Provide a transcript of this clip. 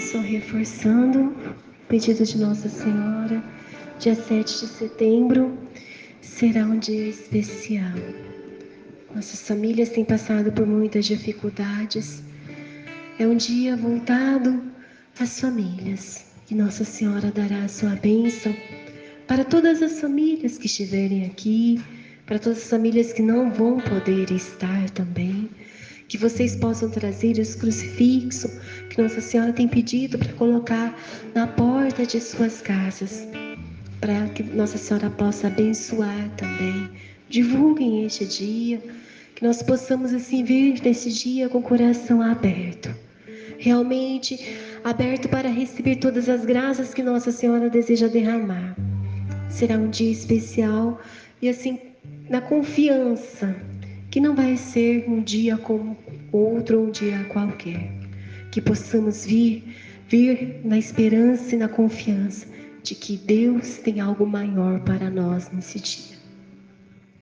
Só reforçando o pedido de Nossa Senhora, dia 7 de setembro será um dia especial. Nossas famílias têm passado por muitas dificuldades. É um dia voltado às famílias. E Nossa Senhora dará a sua bênção para todas as famílias que estiverem aqui, para todas as famílias que não vão poder estar também. Que vocês possam trazer os crucifixos que Nossa Senhora tem pedido para colocar na porta de suas casas, para que Nossa Senhora possa abençoar também. Divulguem este dia, que nós possamos assim vir nesse dia com o coração aberto, realmente aberto para receber todas as graças que Nossa Senhora deseja derramar. Será um dia especial e assim na confiança que não vai ser um dia como outro, um dia qualquer. Que possamos vir, vir na esperança e na confiança de que Deus tem algo maior para nós nesse dia.